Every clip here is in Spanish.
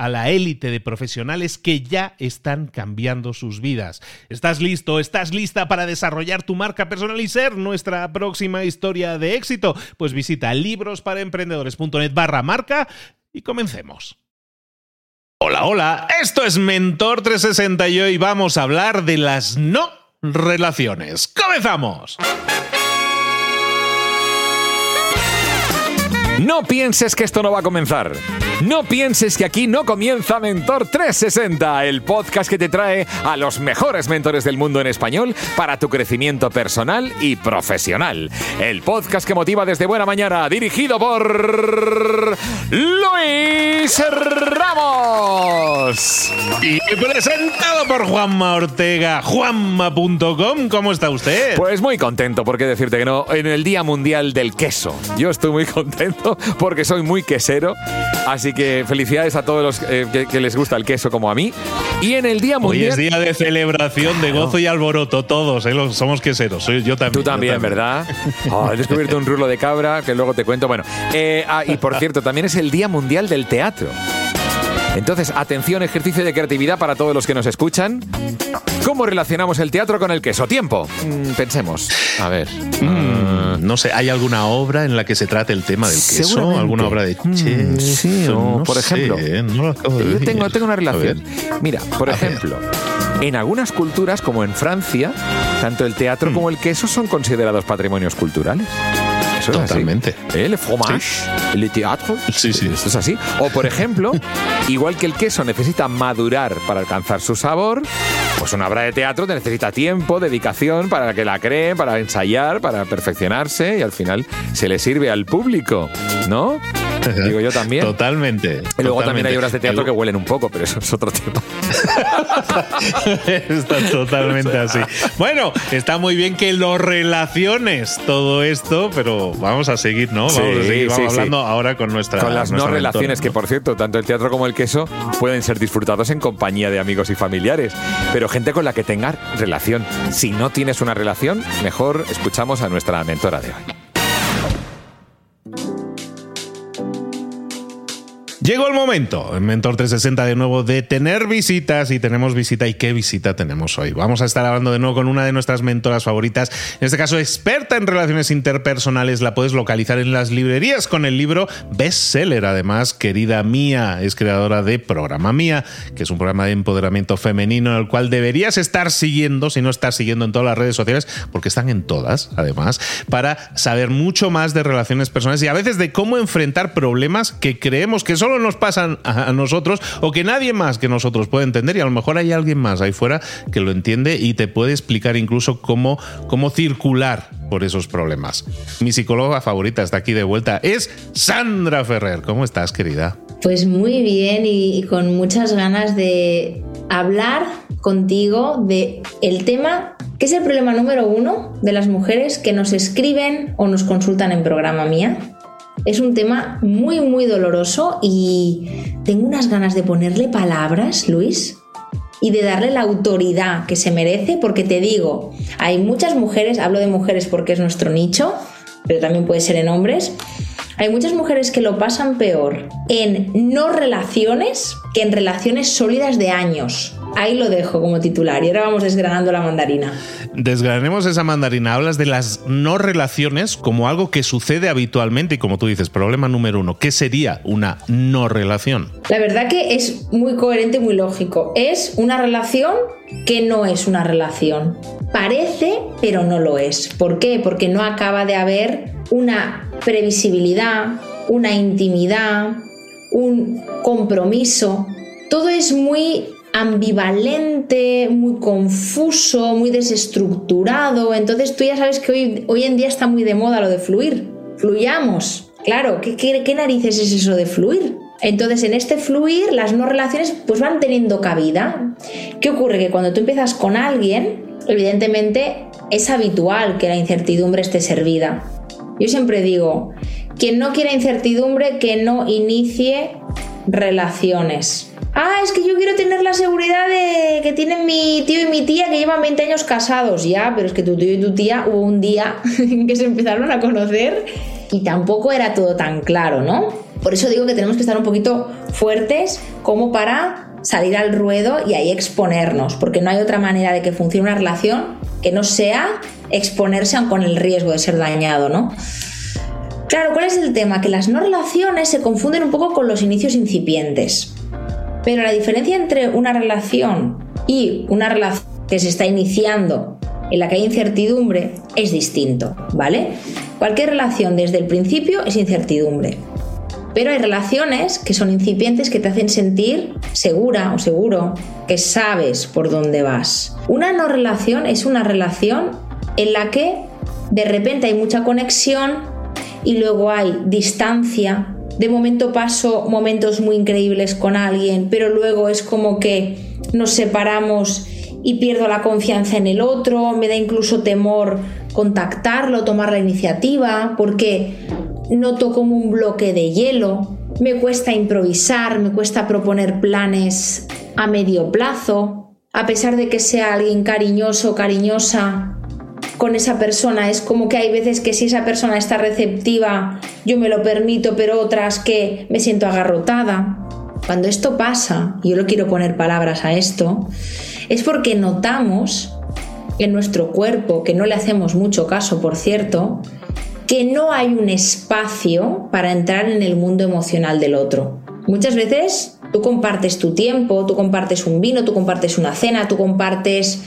a la élite de profesionales que ya están cambiando sus vidas. ¿Estás listo? ¿Estás lista para desarrollar tu marca personal y ser nuestra próxima historia de éxito? Pues visita librosparaemprendedores.net barra marca y comencemos. Hola, hola, esto es Mentor 360 y hoy vamos a hablar de las no relaciones. ¡Comenzamos! No pienses que esto no va a comenzar. No pienses que aquí no comienza Mentor 360, el podcast que te trae a los mejores mentores del mundo en español para tu crecimiento personal y profesional. El podcast que motiva desde buena mañana, dirigido por Luis Ramos. Y presentado por Juanma Ortega, juanma.com. ¿Cómo está usted? Pues muy contento, porque decirte que no, en el Día Mundial del Queso. Yo estoy muy contento porque soy muy quesero, así que felicidades a todos los eh, que, les gusta el queso como a mí. Y en el Día Mundial. Hoy es día de celebración, de gozo y alboroto, todos, eh, somos queseros. Soy, yo también. Tú también, ¿verdad? Oh, he descubierto un rulo de cabra que luego te cuento. Bueno, eh, ah, y por cierto, también es el Día Mundial del Teatro. Entonces, atención, ejercicio de creatividad para todos los que nos escuchan. ¿Cómo relacionamos el teatro con el queso? Tiempo. Mm, pensemos. A ver. Mm, no sé, ¿hay alguna obra en la que se trate el tema del queso? ¿Alguna obra de mm, Sí, por ejemplo. yo tengo, tengo, una relación. Mira, por ejemplo, en algunas culturas, como en Francia, tanto el teatro como el queso son considerados patrimonios culturales. Totalmente. El fromage, el teatro. Sí, sí. Esto es así. O, por ejemplo, igual que el queso necesita madurar para alcanzar su sabor, pues una obra de teatro necesita tiempo, dedicación para que la creen, para ensayar, para perfeccionarse y al final se le sirve al público, ¿no? Digo yo también. Totalmente. Y luego también hay obras de teatro que huelen un poco, pero eso es otro tema. está totalmente así. Bueno, está muy bien que lo relaciones todo esto, pero vamos a seguir, ¿no? Vamos a seguir hablando ahora con nuestra. Con las no relaciones, que por cierto, tanto el teatro como el queso pueden ser disfrutados en compañía de amigos y familiares, pero gente con la que tengas relación. Si no tienes una relación, mejor escuchamos a nuestra mentora de hoy. Llegó el momento, en Mentor 360 de nuevo, de tener visitas y tenemos visita. ¿Y qué visita tenemos hoy? Vamos a estar hablando de nuevo con una de nuestras mentoras favoritas, en este caso experta en relaciones interpersonales. La puedes localizar en las librerías con el libro bestseller. Además, querida mía, es creadora de Programa Mía, que es un programa de empoderamiento femenino en el cual deberías estar siguiendo, si no estás siguiendo en todas las redes sociales, porque están en todas, además, para saber mucho más de relaciones personales y a veces de cómo enfrentar problemas que creemos que son nos pasan a nosotros o que nadie más que nosotros puede entender y a lo mejor hay alguien más ahí fuera que lo entiende y te puede explicar incluso cómo, cómo circular por esos problemas. Mi psicóloga favorita está aquí de vuelta, es Sandra Ferrer. ¿Cómo estás, querida? Pues muy bien y, con muchas ganas de hablar contigo de el tema ¿Qué es el problema número uno de las mujeres que nos escriben o nos consultan en programa mía? Es un tema muy, muy doloroso y tengo unas ganas de ponerle palabras, Luis, y de darle la autoridad que se merece, porque te digo, hay muchas mujeres, hablo de mujeres porque es nuestro nicho, pero también puede ser en hombres, hay muchas mujeres que lo pasan peor en no relaciones que en relaciones sólidas de años. Ahí lo dejo como titular y ahora vamos desgranando la mandarina. Desgranemos esa mandarina. Hablas de las no relaciones como algo que sucede habitualmente y como tú dices, problema número uno. ¿Qué sería una no relación? La verdad que es muy coherente muy lógico. Es una relación que no es una relación. Parece, pero no lo es. ¿Por qué? Porque no acaba de haber una previsibilidad, una intimidad, un compromiso. Todo es muy ambivalente, muy confuso, muy desestructurado. Entonces tú ya sabes que hoy, hoy en día está muy de moda lo de fluir. Fluyamos. Claro, ¿qué, narices es eso de fluir? Entonces, en este fluir, las no relaciones pues van teniendo cabida. ¿Qué ocurre? Que cuando tú empiezas con alguien, evidentemente es habitual que la incertidumbre esté servida. Yo siempre digo, quien no quiera incertidumbre, que no inicie relaciones Ah, es que yo quiero tener la seguridad de que tienen mi tío y mi tía que llevan 20 años casados. Ya, pero es que tu tío y tu tía hubo un día en que se empezaron a conocer y tampoco era todo tan claro, ¿no? Por eso digo que tenemos que estar un poquito fuertes como para salir al ruedo y ahí exponernos, porque no hay otra manera de que funcione una relación que no sea exponerse con el riesgo de ser dañado, ¿no? Claro, ¿cuál es el tema? Que las no relaciones se confunden un poco con los inicios incipientes. Pero la diferencia entre una relación y una relación que se está iniciando en la que hay incertidumbre es distinto, ¿vale? Cualquier relación desde el principio es incertidumbre. Pero hay relaciones que son incipientes que te hacen sentir segura o seguro, que sabes por dónde vas. Una no relación es una relación en la que de repente hay mucha conexión y luego hay distancia de momento paso momentos muy increíbles con alguien, pero luego es como que nos separamos y pierdo la confianza en el otro, me da incluso temor contactarlo, tomar la iniciativa, porque noto como un bloque de hielo, me cuesta improvisar, me cuesta proponer planes a medio plazo, a pesar de que sea alguien cariñoso, cariñosa, con esa persona. Es como que hay veces que si esa persona está receptiva, yo me lo permito, pero otras que me siento agarrotada. Cuando esto pasa, y yo lo quiero poner palabras a esto, es porque notamos en nuestro cuerpo, que no le hacemos mucho caso, por cierto, que no hay un espacio para entrar en el mundo emocional del otro. Muchas veces tú compartes tu tiempo, tú compartes un vino, tú compartes una cena, tú compartes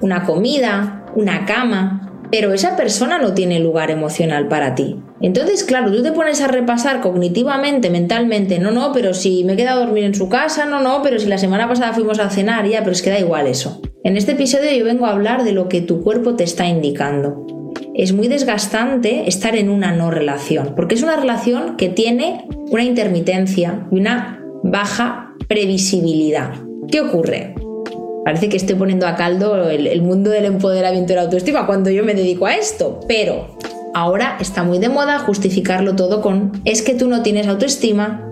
una comida, una cama, pero esa persona no tiene lugar emocional para ti. Entonces, claro, tú te pones a repasar cognitivamente, mentalmente, no, no, pero si me he quedado a dormir en su casa, no, no, pero si la semana pasada fuimos a cenar, ya, pero es que da igual eso. En este episodio yo vengo a hablar de lo que tu cuerpo te está indicando. Es muy desgastante estar en una no relación, porque es una relación que tiene una intermitencia y una baja previsibilidad. ¿Qué ocurre? Parece que estoy poniendo a caldo el, mundo del empoderamiento y la autoestima cuando yo me dedico a esto, pero ahora está muy de moda justificarlo todo con es que tú no tienes autoestima,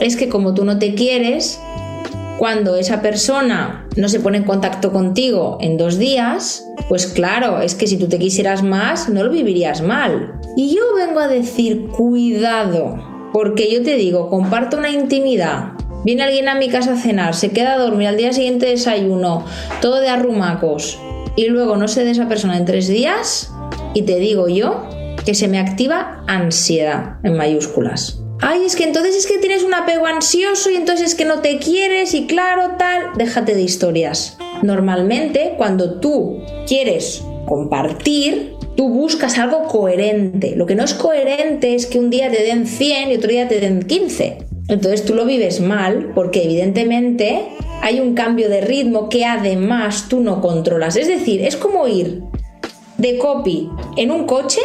es que como tú no te quieres, cuando esa persona no se pone en contacto contigo en dos días, pues claro, es que si tú te quisieras más, no lo vivirías mal. Y yo vengo a decir, cuidado, porque yo te digo, comparto una intimidad Viene alguien a mi casa a cenar, se queda a dormir, al día siguiente desayuno, todo de arrumacos, y luego no sé de esa persona en tres días, y te digo yo que se me activa ansiedad en mayúsculas. Ay, es que entonces es que tienes un apego ansioso y entonces es que no te quieres y claro, tal, déjate de historias. Normalmente, cuando tú quieres compartir, tú buscas algo coherente. Lo que no es coherente es que un día te den 100 y otro día te den 15. Entonces tú lo vives mal porque evidentemente hay un cambio de ritmo que además tú no controlas. Es decir, es como ir de copy en un coche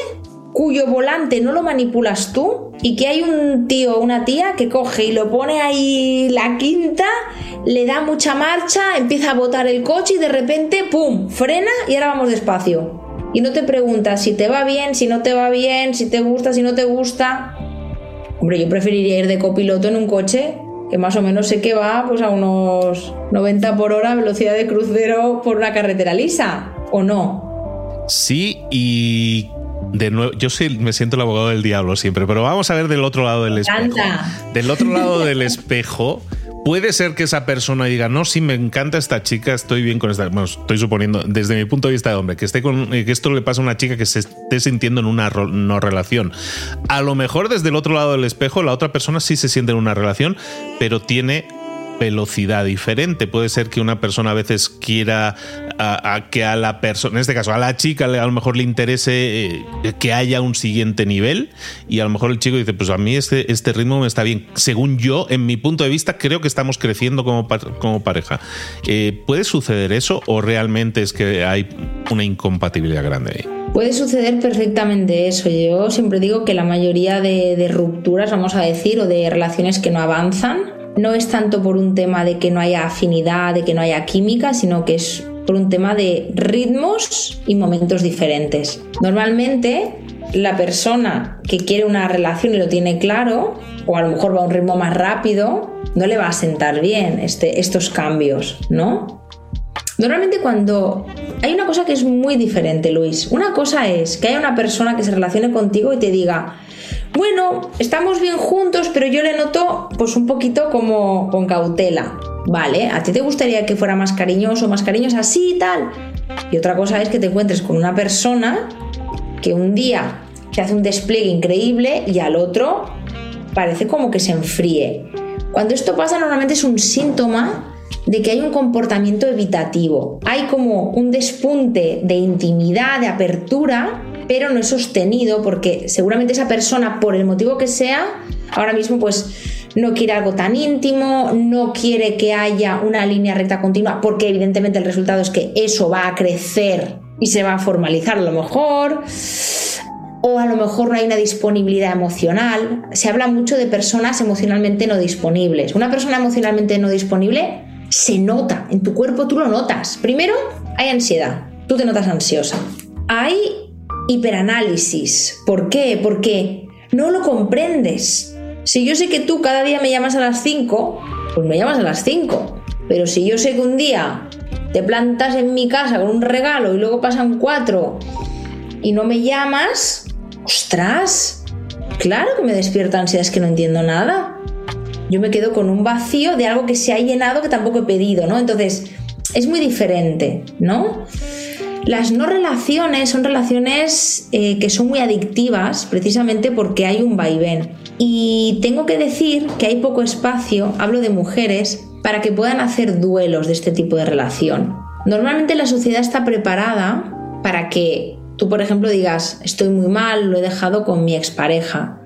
cuyo volante no lo manipulas tú y que hay un tío o una tía que coge y lo pone ahí la quinta, le da mucha marcha, empieza a botar el coche y de repente, ¡pum!, frena y ahora vamos despacio. Y no te preguntas si te va bien, si no te va bien, si te gusta, si no te gusta. Hombre, yo preferiría ir de copiloto en un coche que más o menos sé que va pues a unos 90 por hora velocidad de crucero por una carretera lisa, ¿o no? Sí, y de nuevo, yo sí me siento el abogado del diablo siempre, pero vamos a ver del otro lado del espejo. Del otro lado del espejo, Puede ser que esa persona diga, no, sí, me encanta esta chica, estoy bien con esta. Bueno, estoy suponiendo, desde mi punto de vista de hombre, que, esté con, que esto le pasa a una chica que se esté sintiendo en una no relación. A lo mejor desde el otro lado del espejo, la otra persona sí se siente en una relación, pero tiene velocidad diferente. Puede ser que una persona a veces quiera a, que a la persona, en este caso a la chica, a lo mejor le interese eh, que haya un siguiente nivel y a lo mejor el chico dice, pues a mí este, este ritmo me está bien. Según yo, en mi punto de vista, creo que estamos creciendo como, como pareja. Eh, ¿Puede suceder eso o realmente es que hay una incompatibilidad grande ahí? Puede suceder perfectamente eso. Yo siempre digo que la mayoría de, de, rupturas, vamos a decir, o de relaciones que no avanzan, no es tanto por un tema de que no haya afinidad, de que no haya química, sino que es por un tema de ritmos y momentos diferentes. Normalmente la persona que quiere una relación y lo tiene claro, o a lo mejor va a un ritmo más rápido, no le va a sentar bien este, estos cambios, ¿no? Normalmente cuando hay una cosa que es muy diferente, Luis, una cosa es que haya una persona que se relacione contigo y te diga, bueno, estamos bien juntos, pero yo le noto pues un poquito como con cautela. Vale, ¿a ti te gustaría que fuera más cariñoso, más cariñosa, así y tal? Y otra cosa es que te encuentres con una persona que un día te hace un despliegue increíble y al otro parece como que se enfríe. Cuando esto pasa normalmente es un síntoma de que hay un comportamiento evitativo. Hay como un despunte de intimidad, de apertura, pero no es sostenido porque seguramente esa persona, por el motivo que sea, ahora mismo pues no quiere algo tan íntimo, no quiere que haya una línea recta continua, porque evidentemente el resultado es que eso va a crecer y se va a formalizar a lo mejor. O a lo mejor no hay una disponibilidad emocional. Se habla mucho de personas emocionalmente no disponibles. Una persona emocionalmente no disponible se nota, en tu cuerpo tú lo notas. Primero, hay ansiedad, tú te notas ansiosa. Hay hiperanálisis. ¿Por qué? Porque no lo comprendes. Si yo sé que tú cada día me llamas a las 5, pues me llamas a las 5. Pero si yo sé que un día te plantas en mi casa con un regalo y luego pasan 4 y no me llamas, ostras, claro que me despierta ansiedad, es que no entiendo nada. Yo me quedo con un vacío de algo que se ha llenado que tampoco he pedido, ¿no? Entonces, es muy diferente, ¿no? Las no relaciones son relaciones eh, que son muy adictivas precisamente porque hay un vaivén. Y tengo que decir que hay poco espacio, hablo de mujeres, para que puedan hacer duelos de este tipo de relación. Normalmente la sociedad está preparada para que tú, por ejemplo, digas, estoy muy mal, lo he dejado con mi expareja.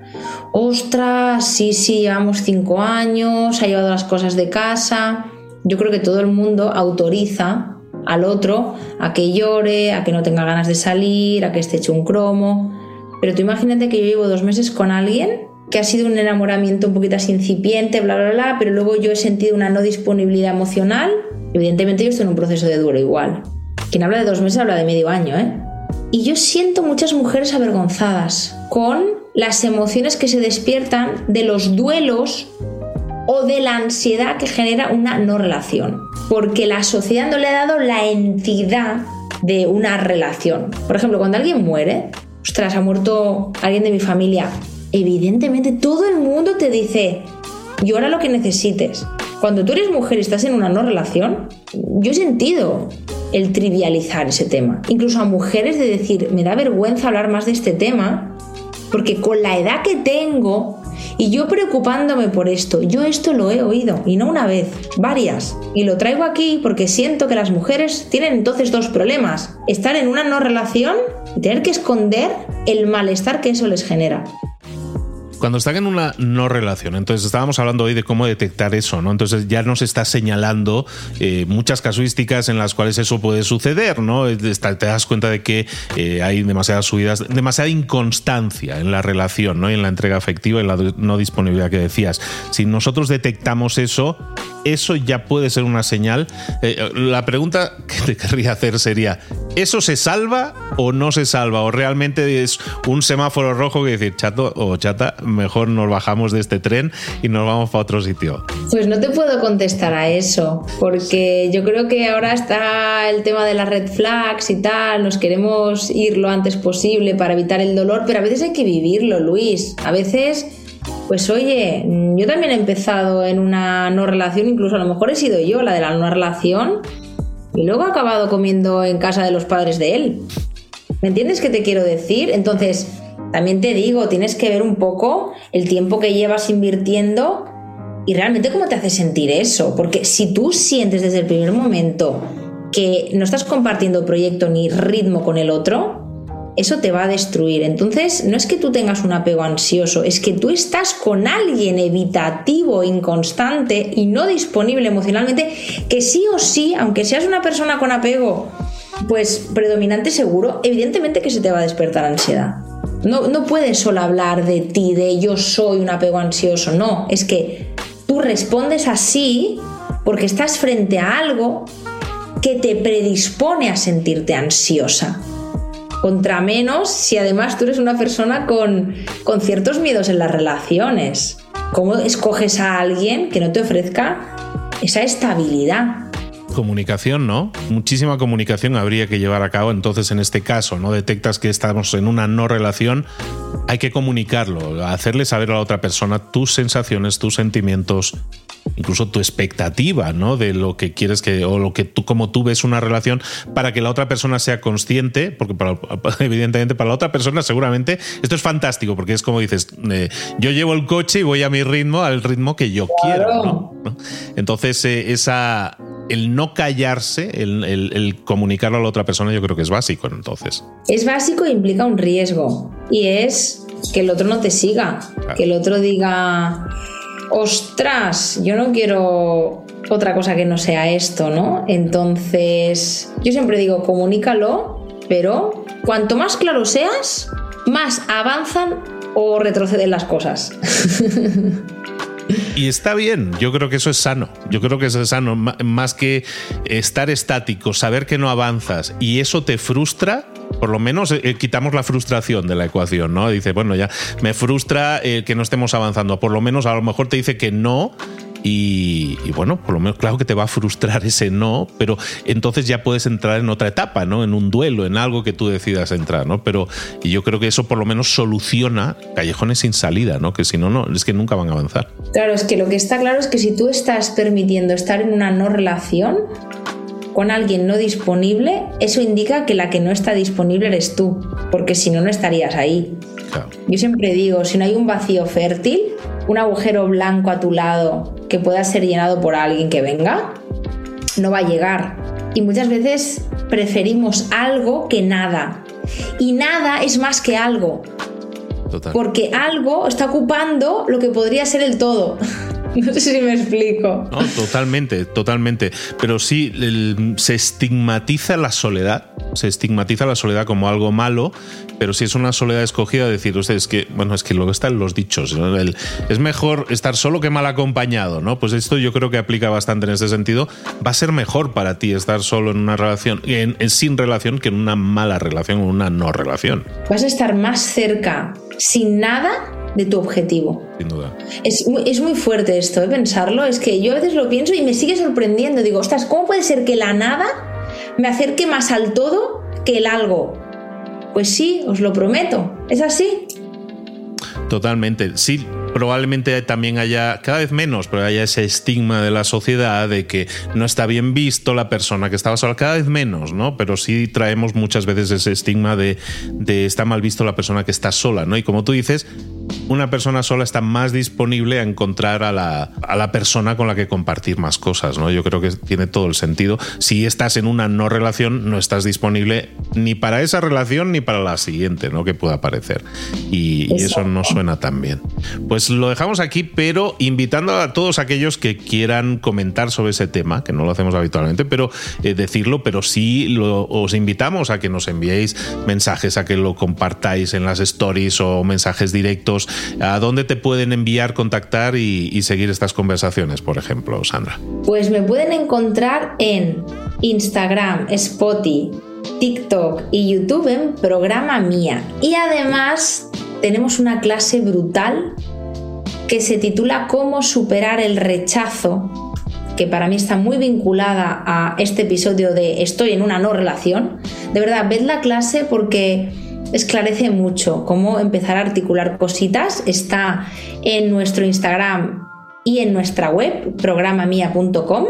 Ostras, sí, sí, llevamos cinco años, ha llevado las cosas de casa. Yo creo que todo el mundo autoriza al otro a que llore, a que no tenga ganas de salir, a que esté hecho un cromo. Pero tú imagínate que yo llevo dos meses con alguien que ha sido un enamoramiento un poquito así incipiente, bla, bla, bla, pero luego yo he sentido una no disponibilidad emocional. Evidentemente yo estoy en un proceso de duelo igual. Quien habla de dos meses habla de medio año, ¿eh? Y yo siento muchas mujeres avergonzadas con las emociones que se despiertan de los duelos o de la ansiedad que genera una no relación. Porque la sociedad no le ha dado la entidad de una relación. Por ejemplo, cuando alguien muere, ostras, ha muerto alguien de mi familia, evidentemente todo el mundo te dice, llora lo que necesites. Cuando tú eres mujer y estás en una no relación, yo he sentido el trivializar ese tema. Incluso a mujeres de decir, me da vergüenza hablar más de este tema, porque con la edad que tengo, y yo preocupándome por esto, yo esto lo he oído, y no una vez, varias. Y lo traigo aquí porque siento que las mujeres tienen entonces dos problemas. Estar en una no relación y tener que esconder el malestar que eso les genera. Cuando están en una no relación, entonces estábamos hablando hoy de cómo detectar eso, ¿no? Entonces ya nos está señalando eh, muchas casuísticas en las cuales eso puede suceder, ¿no? Te das cuenta de que eh, hay demasiadas subidas, demasiada inconstancia en la relación, ¿no? Y en la entrega afectiva y la no disponibilidad que decías. Si nosotros detectamos eso, eso ya puede ser una señal. Eh, la pregunta que te querría hacer sería, ¿eso se salva o no se salva? ¿O realmente es un semáforo rojo que decir, chato o chata, mejor nos bajamos de este tren y nos vamos para otro sitio? Pues no te puedo contestar a eso, porque yo creo que ahora está el tema de las red flags y tal, nos queremos ir lo antes posible para evitar el dolor, pero a veces hay que vivirlo, Luis. A veces pues oye, yo también he empezado en una no relación, incluso a lo mejor he sido yo la de la no relación, y luego he acabado comiendo en casa de los padres de él. ¿Me entiendes qué te quiero decir? Entonces, también te digo, tienes que ver un poco el tiempo que llevas invirtiendo y realmente cómo te hace sentir eso. Porque si tú sientes desde el primer momento que no estás compartiendo proyecto ni ritmo con el otro, eso te va a destruir. Entonces, no es que tú tengas un apego ansioso, es que tú estás con alguien evitativo, inconstante y no disponible emocionalmente, que sí o sí, aunque seas una persona con apego, pues predominante seguro, evidentemente que se te va a despertar ansiedad. No, no puedes solo hablar de ti, de yo soy un apego ansioso, no, es que tú respondes así porque estás frente a algo que te predispone a sentirte ansiosa contra menos si además tú eres una persona con, con ciertos miedos en las relaciones. ¿Cómo escoges a alguien que no te ofrezca esa estabilidad? Comunicación, ¿no? Muchísima comunicación habría que llevar a cabo. Entonces, en este caso, ¿no? Detectas que estamos en una no relación, hay que comunicarlo, hacerle saber a la otra persona tus sensaciones, tus sentimientos, incluso tu expectativa, ¿no? De lo que quieres que, o lo que tú, como tú ves una relación, para que la otra persona sea consciente, porque evidentemente para la otra persona seguramente esto es fantástico, porque es como dices, eh, yo llevo el coche y voy a mi ritmo, al ritmo que yo quiero, ¿no? Entonces, eh, esa, el no callarse, el, comunicarlo a la otra persona, yo creo que es básico, entonces. Es básico e implica un riesgo, y es que el otro no te siga, que el otro diga ostras, yo no quiero otra cosa que no sea esto, ¿no? Entonces, yo siempre digo, comunícalo, pero cuanto más claro seas, más avanzan o retroceden las cosas. Y está bien, yo creo que eso es sano. Yo creo que eso es sano. Más que estar estático, saber que no avanzas y eso te frustra, por lo menos eh, quitamos la frustración de la ecuación, ¿no? Dice, bueno, ya me frustra eh, que no estemos avanzando. Por lo menos a lo mejor te dice que no y, bueno, por lo menos, claro que te va a frustrar ese no, pero entonces ya puedes entrar en otra etapa, ¿no? En un duelo, en algo que tú decidas entrar, ¿no? Pero y yo creo que eso por lo menos soluciona callejones sin salida, ¿no? Que si no, no, es que nunca van a avanzar. Claro, es que lo que está claro es que si tú estás permitiendo estar en una no relación, con alguien no disponible, eso indica que la que no está disponible eres tú, porque si no, no estarías ahí. Yo siempre digo, si no hay un vacío fértil, un agujero blanco a tu lado que pueda ser llenado por alguien que venga, no va a llegar. Y muchas veces preferimos algo que nada. Y nada es más que algo. Porque algo está ocupando lo que podría ser el todo. No sé si me explico. No, totalmente, totalmente. Pero sí, se estigmatiza la soledad, se estigmatiza la soledad como algo malo, pero si es una soledad escogida, decir, ustedes que, bueno, es que luego están los dichos. es mejor estar solo que mal acompañado, ¿no? Pues esto yo creo que aplica bastante en ese sentido. Va a ser mejor para ti estar solo en una relación, en, sin relación, que en una mala relación o una no relación. Vas a estar más cerca sin nada de tu objetivo. Sin duda. Es, es muy fuerte esto, ¿eh? pensarlo. Es que yo a veces lo pienso y me sigue sorprendiendo. Digo, ostras, ¿cómo puede ser que la nada me acerque más al todo que el algo? Pues sí, os lo prometo. ¿Es así? Totalmente. Sí, probablemente también haya, cada vez menos, pero haya ese estigma de la sociedad de que no está bien visto la persona que estaba sola, cada vez menos, ¿no? Pero sí traemos muchas veces ese estigma de, de está mal visto la persona que está sola, ¿no? Y como tú dices, una persona sola está más disponible a encontrar a la, a la persona con la que compartir más cosas, ¿no? Yo creo que tiene todo el sentido. Si estás en una no relación, no estás disponible ni para esa relación ni para la siguiente, ¿no? Que pueda aparecer. Y, y eso no suena tan bien. Pues lo dejamos aquí, pero invitando a todos aquellos que quieran comentar sobre ese tema, que no lo hacemos habitualmente, pero eh, decirlo, pero sí lo, os invitamos a que nos enviéis mensajes, a que lo compartáis en las stories o mensajes directos. ¿A dónde te pueden enviar, contactar y, seguir estas conversaciones, por ejemplo, Sandra? Pues me pueden encontrar en Instagram, Spotify, TikTok y YouTube en Programa Mía. Y además tenemos una clase brutal que se titula Cómo superar el rechazo, que para mí está muy vinculada a este episodio de Estoy en una no relación. De verdad, ved la clase porque esclarece mucho cómo empezar a articular cositas. Está en nuestro Instagram y en nuestra web, programamia.com.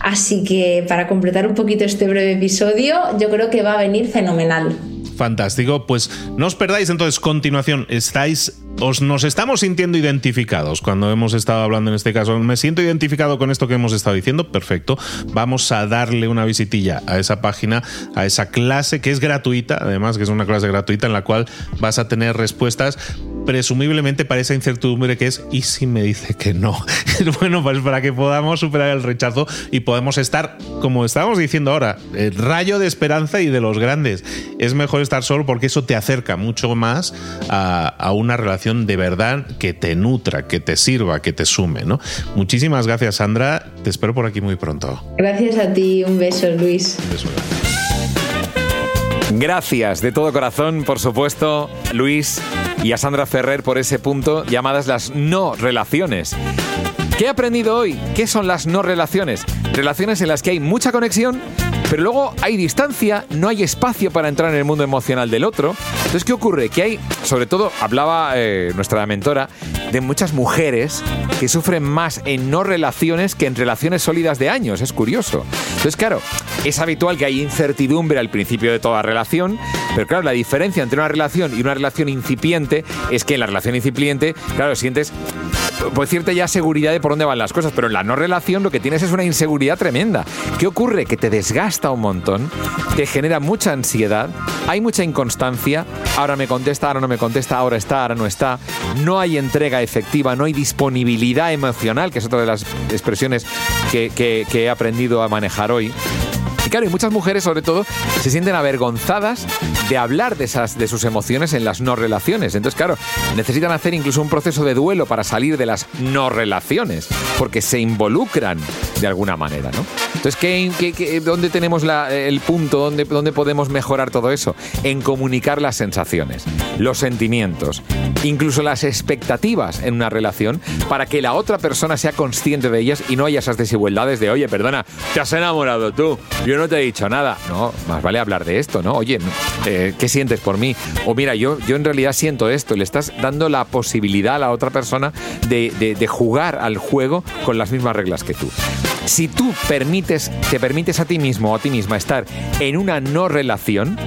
Así que para completar un poquito este breve episodio, yo creo que va a venir fenomenal. Fantástico, pues no os perdáis entonces continuación, estáis os, nos estamos sintiendo identificados cuando hemos estado hablando en este caso. Me siento identificado con esto que hemos estado diciendo. Perfecto. Vamos a darle una visitilla a esa página, a esa clase que es gratuita, además que es una clase gratuita en la cual vas a tener respuestas presumiblemente para esa incertidumbre que es ¿y si me dice que no? bueno, pues para que podamos superar el rechazo y podemos estar, como estábamos diciendo ahora, el rayo de esperanza y de los grandes. Es mejor estar solo porque eso te acerca mucho más a, a una relación de verdad que te nutra, que te sirva, que te sume. ¿no? Muchísimas gracias, Sandra. Te espero por aquí muy pronto. Gracias a ti. Un beso, Luis. Un beso. Gracias de todo corazón, por supuesto, Luis y a Sandra Ferrer por ese punto llamadas las no relaciones. ¿Qué he aprendido hoy? ¿Qué son las no relaciones? Relaciones en las que hay mucha conexión, pero luego hay distancia, no hay espacio para entrar en el mundo emocional del otro. Entonces, ¿qué ocurre? Que hay, sobre todo, hablaba eh, nuestra mentora, de muchas mujeres que sufren más en no relaciones que en relaciones sólidas de años. Es curioso. Entonces, claro, es habitual que haya incertidumbre al principio de toda relación, pero claro, la diferencia entre una relación y una relación incipiente es que en la relación incipiente, claro, sientes pues cierta ya seguridad de por dónde van las cosas, pero en la no relación lo que tienes es una inseguridad tremenda. ¿Qué ocurre? Que te desgasta un montón, te genera mucha ansiedad, hay mucha inconstancia, ahora me contesta, ahora no me contesta, ahora está, ahora no está, no hay entrega efectiva, no hay disponibilidad emocional, que es otra de las expresiones que, que he aprendido a manejar hoy. Y claro, y muchas mujeres sobre todo se sienten avergonzadas de hablar de, esas, de sus emociones en las no relaciones. Entonces, claro, necesitan hacer incluso un proceso de duelo para salir de las no relaciones, porque se involucran de alguna manera, ¿no? Entonces, ¿qué, qué, dónde tenemos la, el punto? ¿Dónde, ¿Dónde podemos mejorar todo eso? En comunicar las sensaciones, los sentimientos, incluso las expectativas en una relación para que la otra persona sea consciente de ellas y no haya esas desigualdades de, oye, perdona, te has enamorado tú, yo no te he dicho nada. No, más vale hablar de esto, ¿no? Oye, ¿qué sientes por mí? O mira, yo, yo en realidad siento esto. Le estás dando la posibilidad a la otra persona de, de, de jugar al juego con las mismas reglas que tú. Si tú permites, te permites a ti mismo o a ti misma estar en una no relación,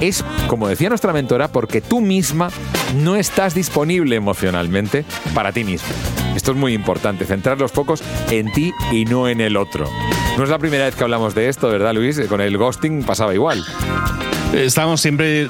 es, como decía nuestra mentora, porque tú misma no estás disponible emocionalmente para ti mismo. Esto es muy importante, centrar los focos en ti y no en el otro. No es la primera vez que hablamos de esto, ¿verdad, Luis? Con el ghosting pasaba igual. Estamos siempre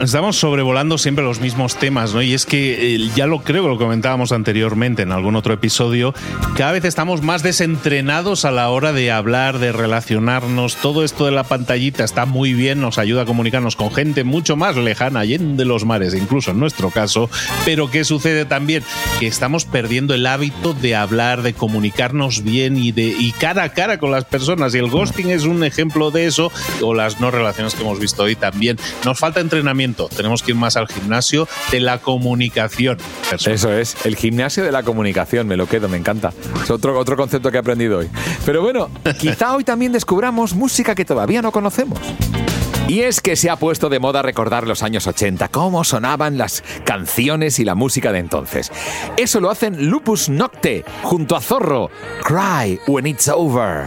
estamos sobrevolando siempre los mismos temas, ¿no? Y es que eh, ya lo creo lo comentábamos anteriormente en algún otro episodio, cada vez estamos más desentrenados a la hora de hablar, de relacionarnos. Todo esto de la pantallita está muy bien, nos ayuda a comunicarnos con gente mucho más lejana, de los mares, incluso en nuestro caso. Pero ¿qué sucede también? Que estamos perdiendo el hábito de hablar, de comunicarnos bien y de y cara a cara con las personas. Y el ghosting es un ejemplo de eso, o las no relaciones que hemos visto hoy también. Nos falta entrenamiento, tenemos que ir más al gimnasio de la comunicación. Personal. Eso es, el gimnasio de la comunicación, me lo quedo, me encanta. Es otro, otro concepto que he aprendido hoy. Pero bueno, quizá hoy también descubramos música que todavía no conocemos. Y es que se ha puesto de moda recordar los años 80, cómo sonaban las canciones y la música de entonces. Eso lo hacen Lupus Nocte junto a Zorro, Cry When It's Over.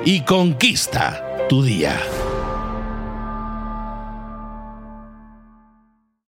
y conquista tu día.